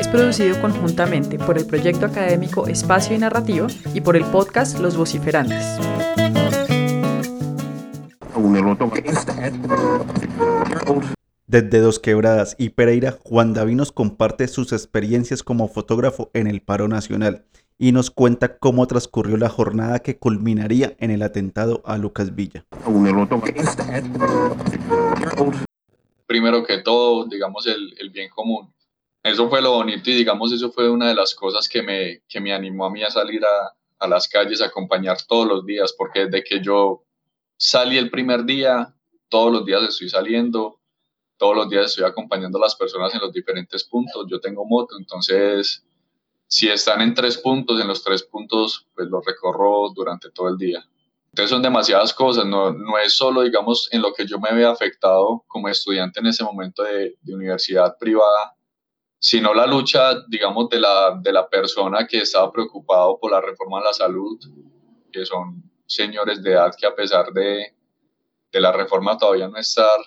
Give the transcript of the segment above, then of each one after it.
es producido conjuntamente por el proyecto académico Espacio y Narrativa y por el podcast Los Vociferantes. Desde Dos Quebradas y Pereira, Juan David nos comparte sus experiencias como fotógrafo en el paro nacional y nos cuenta cómo transcurrió la jornada que culminaría en el atentado a Lucas Villa. Primero que todo, digamos, el, el bien común. Eso fue lo bonito y digamos, eso fue una de las cosas que me, que me animó a mí a salir a, a las calles a acompañar todos los días, porque desde que yo salí el primer día, todos los días estoy saliendo, todos los días estoy acompañando a las personas en los diferentes puntos. Yo tengo moto, entonces si están en tres puntos, en los tres puntos, pues los recorro durante todo el día. Entonces son demasiadas cosas, no, no es solo, digamos, en lo que yo me había afectado como estudiante en ese momento de, de universidad privada, sino la lucha, digamos, de la, de la persona que estaba preocupado por la reforma de la salud, que son señores de edad que a pesar de, de la reforma todavía no estar,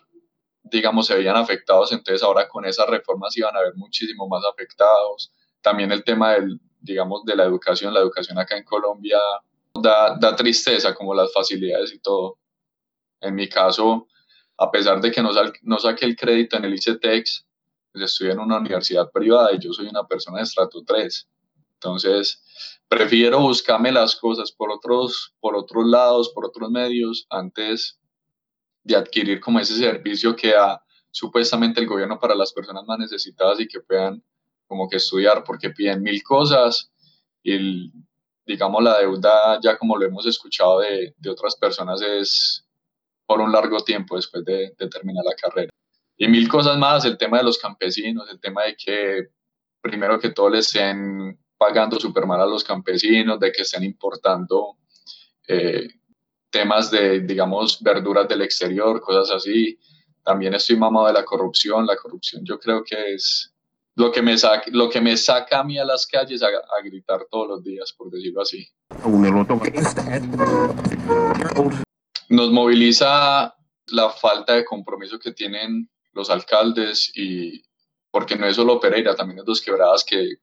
digamos, se veían afectados, entonces ahora con esas reformas iban a haber muchísimo más afectados. También el tema del, digamos, de la educación, la educación acá en Colombia da, da tristeza, como las facilidades y todo. En mi caso, a pesar de que no, no saqué el crédito en el ICETEX, pues estoy en una universidad privada y yo soy una persona de estrato 3. Entonces, prefiero buscarme las cosas por otros, por otros lados, por otros medios, antes de adquirir como ese servicio que da supuestamente el gobierno para las personas más necesitadas y que puedan como que estudiar, porque piden mil cosas y digamos la deuda, ya como lo hemos escuchado de, de otras personas, es por un largo tiempo después de, de terminar la carrera. Y mil cosas más, el tema de los campesinos, el tema de que primero que todo les estén pagando súper mal a los campesinos, de que estén importando eh, temas de, digamos, verduras del exterior, cosas así. También estoy mamado de la corrupción. La corrupción yo creo que es lo que me saca, lo que me saca a mí a las calles a, a gritar todos los días, por decirlo así. Nos moviliza la falta de compromiso que tienen los alcaldes y porque no es solo Pereira, también es Dos Quebradas que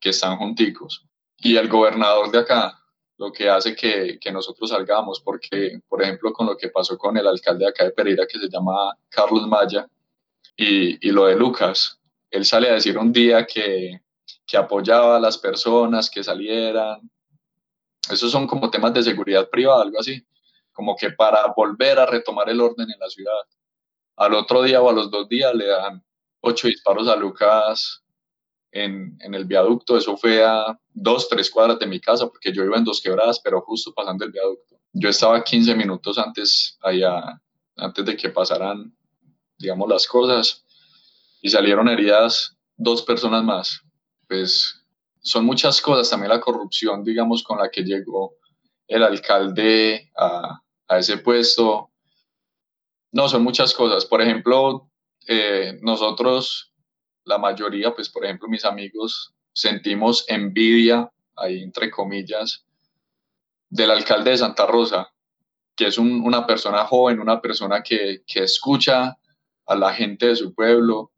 que están junticos. Y el gobernador de acá, lo que hace que, que, nosotros salgamos, porque, por ejemplo, con lo que pasó con el alcalde de acá de Pereira, que se llama Carlos Maya, y, y lo de Lucas, él sale a decir un día que, que apoyaba a las personas que salieran. Esos son como temas de seguridad privada, algo así, como que para volver a retomar el orden en la ciudad. Al otro día o a los dos días le dan ocho disparos a Lucas en, el viaducto, eso fue a dos, tres cuadras de mi casa, porque yo iba en dos quebradas, pero justo pasando el viaducto. Yo estaba 15 minutos antes, allá, antes de que pasaran, digamos, las cosas, y salieron heridas dos personas más. Pues son muchas cosas, también la corrupción, digamos, con la que llegó el alcalde a ese puesto. No, son muchas cosas. Por ejemplo, eh, nosotros la mayoría, pues por ejemplo mis amigos, sentimos envidia, ahí entre comillas, del alcalde de Santa Rosa, que es un, una persona joven, una persona que, que escucha a la gente de su pueblo,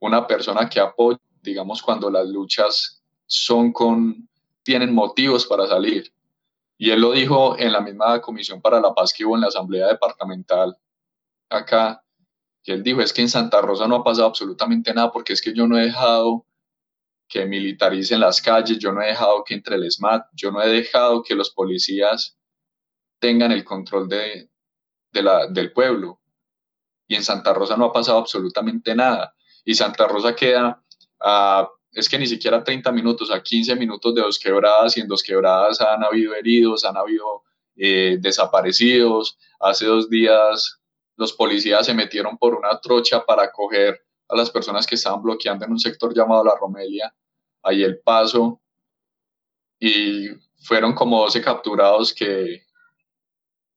una persona que apoya, digamos, cuando las luchas son con, tienen motivos para salir. Y él lo dijo en la misma comisión para la paz que hubo en la asamblea departamental acá, que él dijo es que en Santa Rosa no ha pasado absolutamente nada porque es que yo no he dejado que militaricen las calles, yo no he dejado que entre el SMAT, yo no he dejado que los policías tengan el control de, de la, del pueblo. Y en Santa Rosa no ha pasado absolutamente nada. Y Santa Rosa queda es que ni siquiera 30 minutos, a 15 minutos de dos quebradas, y en dos quebradas han habido heridos, han habido eh, desaparecidos. Hace dos días los policías se metieron por una trocha para coger a las personas que estaban bloqueando en un sector llamado La Romelia, ahí el paso, y fueron como 12 capturados que,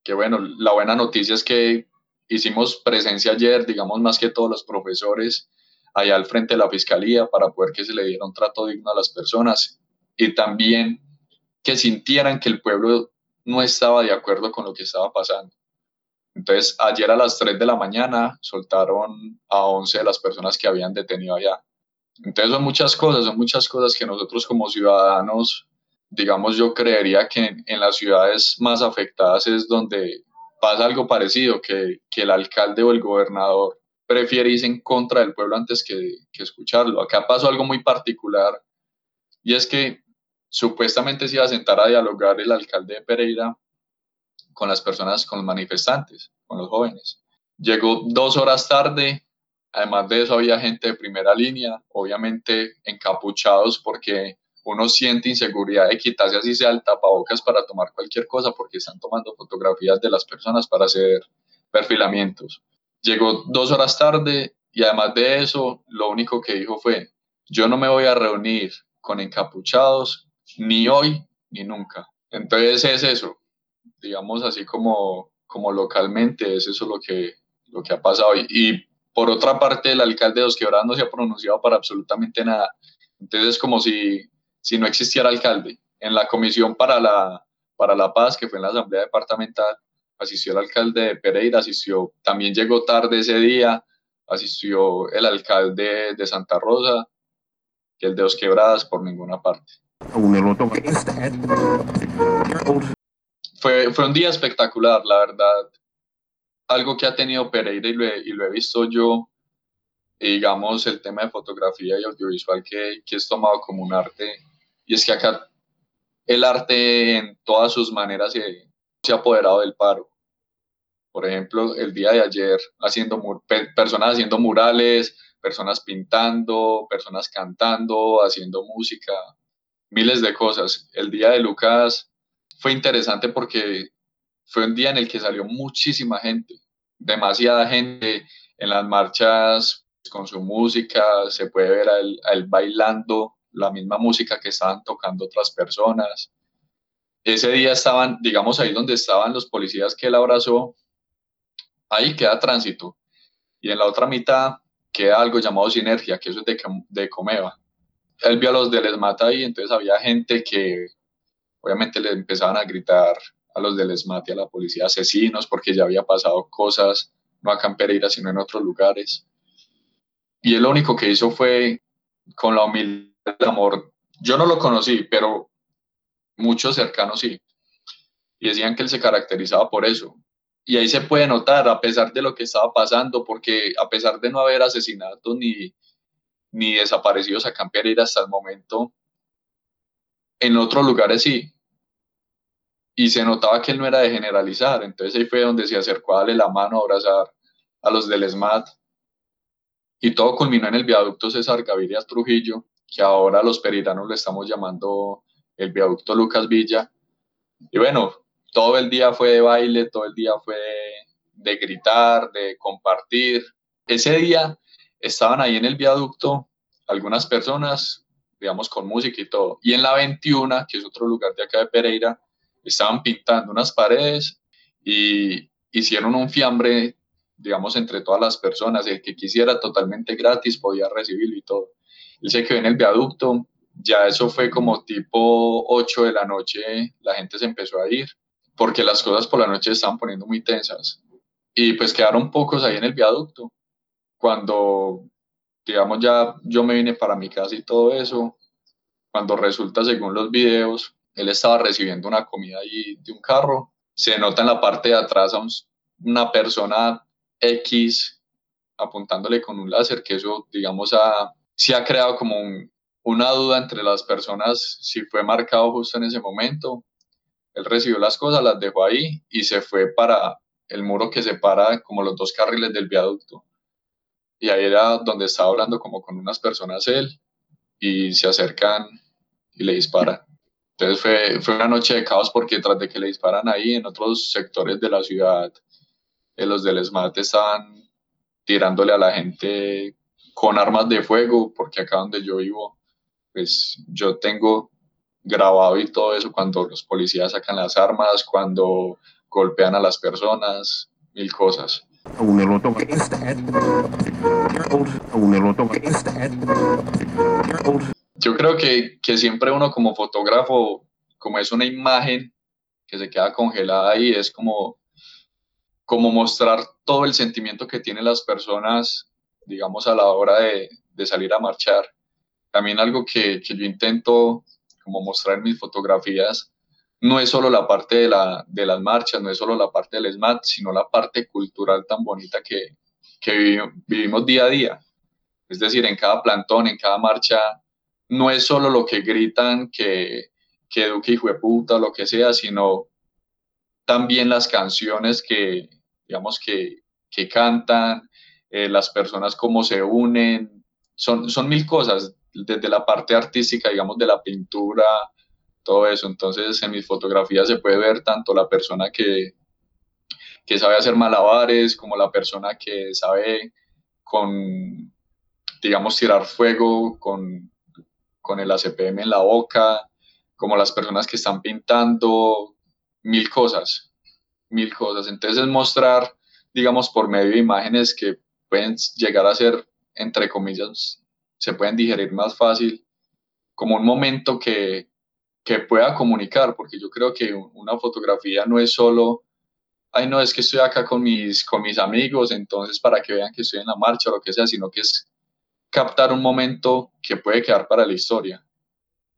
que bueno, la buena noticia es que hicimos presencia ayer, digamos más que todos los profesores, allá al frente de la fiscalía para poder que se le diera un trato digno a las personas. Y también que sintieran que el pueblo no estaba de acuerdo con lo que estaba pasando. Entonces, ayer a las 3 de la mañana soltaron a 11 de las personas que habían detenido allá. Entonces, son muchas cosas, son muchas cosas que nosotros como ciudadanos, digamos, yo creería que en, las ciudades más afectadas es donde pasa algo parecido, que, que, el alcalde o el gobernador prefiere irse en contra del pueblo antes que, que escucharlo. Acá pasó algo muy particular y es que supuestamente se iba a sentar a dialogar el alcalde de Pereira con las personas, con los manifestantes, con los jóvenes. Llegó dos horas tarde, además de eso había gente de primera línea, obviamente encapuchados porque uno siente inseguridad de quitarse así sea el tapabocas para tomar cualquier cosa porque están tomando fotografías de las personas para hacer perfilamientos. Llegó dos horas tarde y además de eso, lo único que dijo fue, yo no me voy a reunir con encapuchados ni hoy ni nunca. Entonces es eso, digamos así como, como localmente, es eso lo que, lo que ha pasado. Y, por otra parte, el alcalde de Dos Quebradas no se ha pronunciado para absolutamente nada. Entonces es como si, si no existiera alcalde. En la comisión para la, para la paz, que fue en la asamblea departamental, asistió el alcalde de Pereira, asistió, también llegó tarde ese día, asistió el alcalde de Santa Rosa, que el de Dos Quebradas por ninguna parte fue, fue un día espectacular, la verdad. Algo que ha tenido Pereira y lo he, y lo he visto yo, digamos, el tema de fotografía y audiovisual que, que es tomado como un arte. Y es que acá el arte en todas sus maneras se, se ha apoderado del paro. Por ejemplo, el día de ayer, haciendo personas haciendo murales, personas pintando, personas cantando, haciendo música, miles de cosas. El día de Lucas fue interesante porque fue un día en el que salió muchísima gente, demasiada gente en las marchas con su música, se puede ver a él, bailando la misma música que estaban tocando otras personas. Ese día estaban, digamos, ahí donde estaban los policías que él abrazó, ahí queda tránsito. Y en la otra mitad queda algo llamado sinergia, que eso es de, de Comeva. Él vio a los de Mata ahí, entonces había gente que obviamente le empezaban a gritar a los del ESMAT y a la policía asesinos porque ya había pasado cosas, no acá en Pereira, sino en otros lugares. Y él lo único que hizo fue, con la humildad, el amor, yo no lo conocí, pero muchos cercanos sí. Y decían que él se caracterizaba por eso. Y ahí se puede notar, a pesar de lo que estaba pasando, porque a pesar de no haber asesinatos ni, ni desaparecidos acá en hasta el momento, en otros lugares sí. Y se notaba que él no era de generalizar. Entonces ahí fue donde se acercó a darle la mano, a abrazar a los del SMAT. Y todo culminó en el viaducto César Gaviria Trujillo, que ahora los periranos le estamos llamando el viaducto Lucas Villa. Y bueno, todo el día fue de baile, todo el día fue de gritar, de compartir. Ese día estaban ahí en el viaducto algunas personas digamos, con música y todo. Y en la 21, que es otro lugar de acá de Pereira, estaban pintando unas paredes y hicieron un fiambre, digamos, entre todas las personas. El que quisiera totalmente gratis podía recibirlo y todo. Él se quedó en el viaducto, ya eso fue como tipo 8 de la noche, la gente se empezó a ir, porque las cosas por la noche estaban poniendo muy tensas. Y pues quedaron pocos ahí en el viaducto. Cuando digamos ya yo me vine para mi casa y todo eso, cuando resulta según los videos, él estaba recibiendo una comida ahí de un carro, se nota en la parte de atrás a una persona X apuntándole con un láser, que eso digamos ha, sí ha creado como una duda entre las personas si fue marcado justo en ese momento. Él recibió las cosas, las dejó ahí y se fue para el muro que separa como los dos carriles del viaducto y ahí era donde estaba hablando como con unas personas él y se acercan y le disparan. Entonces fue, fue una noche de caos porque tras de que le disparan ahí en otros sectores de la ciudad, eh, los del SMAT estaban tirándole a la gente con armas de fuego porque acá donde yo vivo, pues yo tengo grabado y todo eso cuando los policías sacan las armas, cuando golpean a las personas, mil cosas. Yo creo que, que siempre uno como fotógrafo, como es una imagen que se queda congelada ahí, es como, como mostrar todo el sentimiento que tienen las personas, digamos, a la hora de, de salir a marchar. También algo que, que, yo intento como mostrar en mis fotografías, no es solo la parte de, la, de las marchas, no es solo la parte del SMAT, sino la parte cultural tan bonita que, que vivimos día a día. Es decir, en cada plantón, en cada marcha, no es solo lo que gritan que, que Duque hijo de puta, lo que sea, sino también las canciones que, digamos, que, que cantan, eh, las personas cómo se unen, son, son mil cosas, desde la parte artística, digamos, de la pintura, todo eso. Entonces, en mis fotografías se puede ver tanto la persona que, que sabe hacer malabares, como la persona que sabe con, digamos, tirar fuego con, con el ACPM en la boca, como las personas que están pintando, mil cosas, mil cosas. Entonces es mostrar, digamos, por medio de imágenes que pueden llegar a ser, entre comillas, se pueden digerir más fácil, como un momento que, que pueda comunicar, porque yo creo que una fotografía no es solo, ay, no, es que estoy acá con mis, con mis amigos, entonces para que vean que estoy en la marcha o lo que sea, sino que es captar un momento que puede quedar para la historia.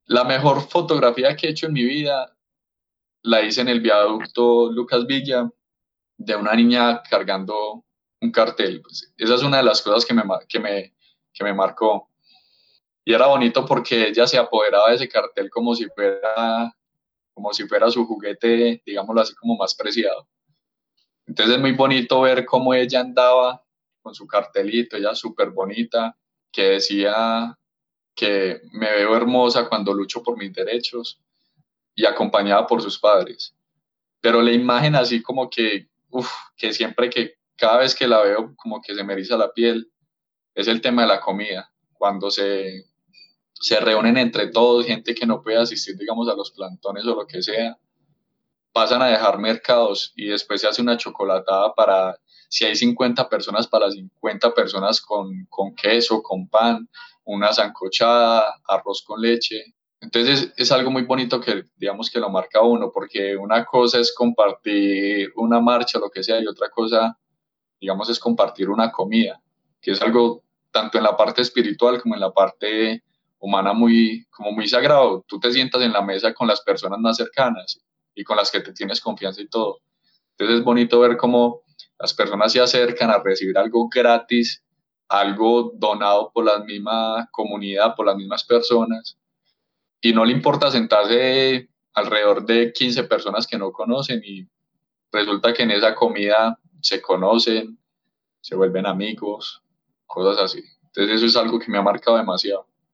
La mejor fotografía que he hecho en mi vida la hice en el viaducto Lucas Villa de una niña cargando un cartel. Pues, esa es una de las cosas que me, que me, que me marcó. Y era bonito porque ella se apoderaba de ese cartel como si fuera, como si fuera su juguete, digámoslo así, como más preciado. Entonces es muy bonito ver cómo ella andaba con su cartelito, ella súper bonita, que decía que me veo hermosa cuando lucho por mis derechos y acompañada por sus padres. Pero la imagen así como que, uff, que siempre que, cada vez que la veo como que se me eriza la piel, es el tema de la comida. Cuando se, se reúnen entre todos, gente que no puede asistir, digamos, a los plantones o lo que sea, pasan a dejar mercados y después se hace una chocolatada para, si hay 50 personas, para 50 personas con, con queso, con pan, una zancochada, arroz con leche. Entonces es algo muy bonito que digamos que lo marca uno, porque una cosa es compartir una marcha, lo que sea, y otra cosa, digamos, es compartir una comida, que es algo tanto en la parte espiritual como en la parte humana muy, como muy sagrado. Tú te sientas en la mesa con las personas más cercanas y con las que te tienes confianza y todo. Entonces es bonito ver cómo las personas se acercan a recibir algo gratis algo donado por la misma comunidad, por las mismas personas, y no le importa sentarse alrededor de 15 personas que no conocen y resulta que en esa comida se conocen, se vuelven amigos, cosas así. Entonces eso es algo que me ha marcado demasiado.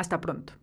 Hasta pronto.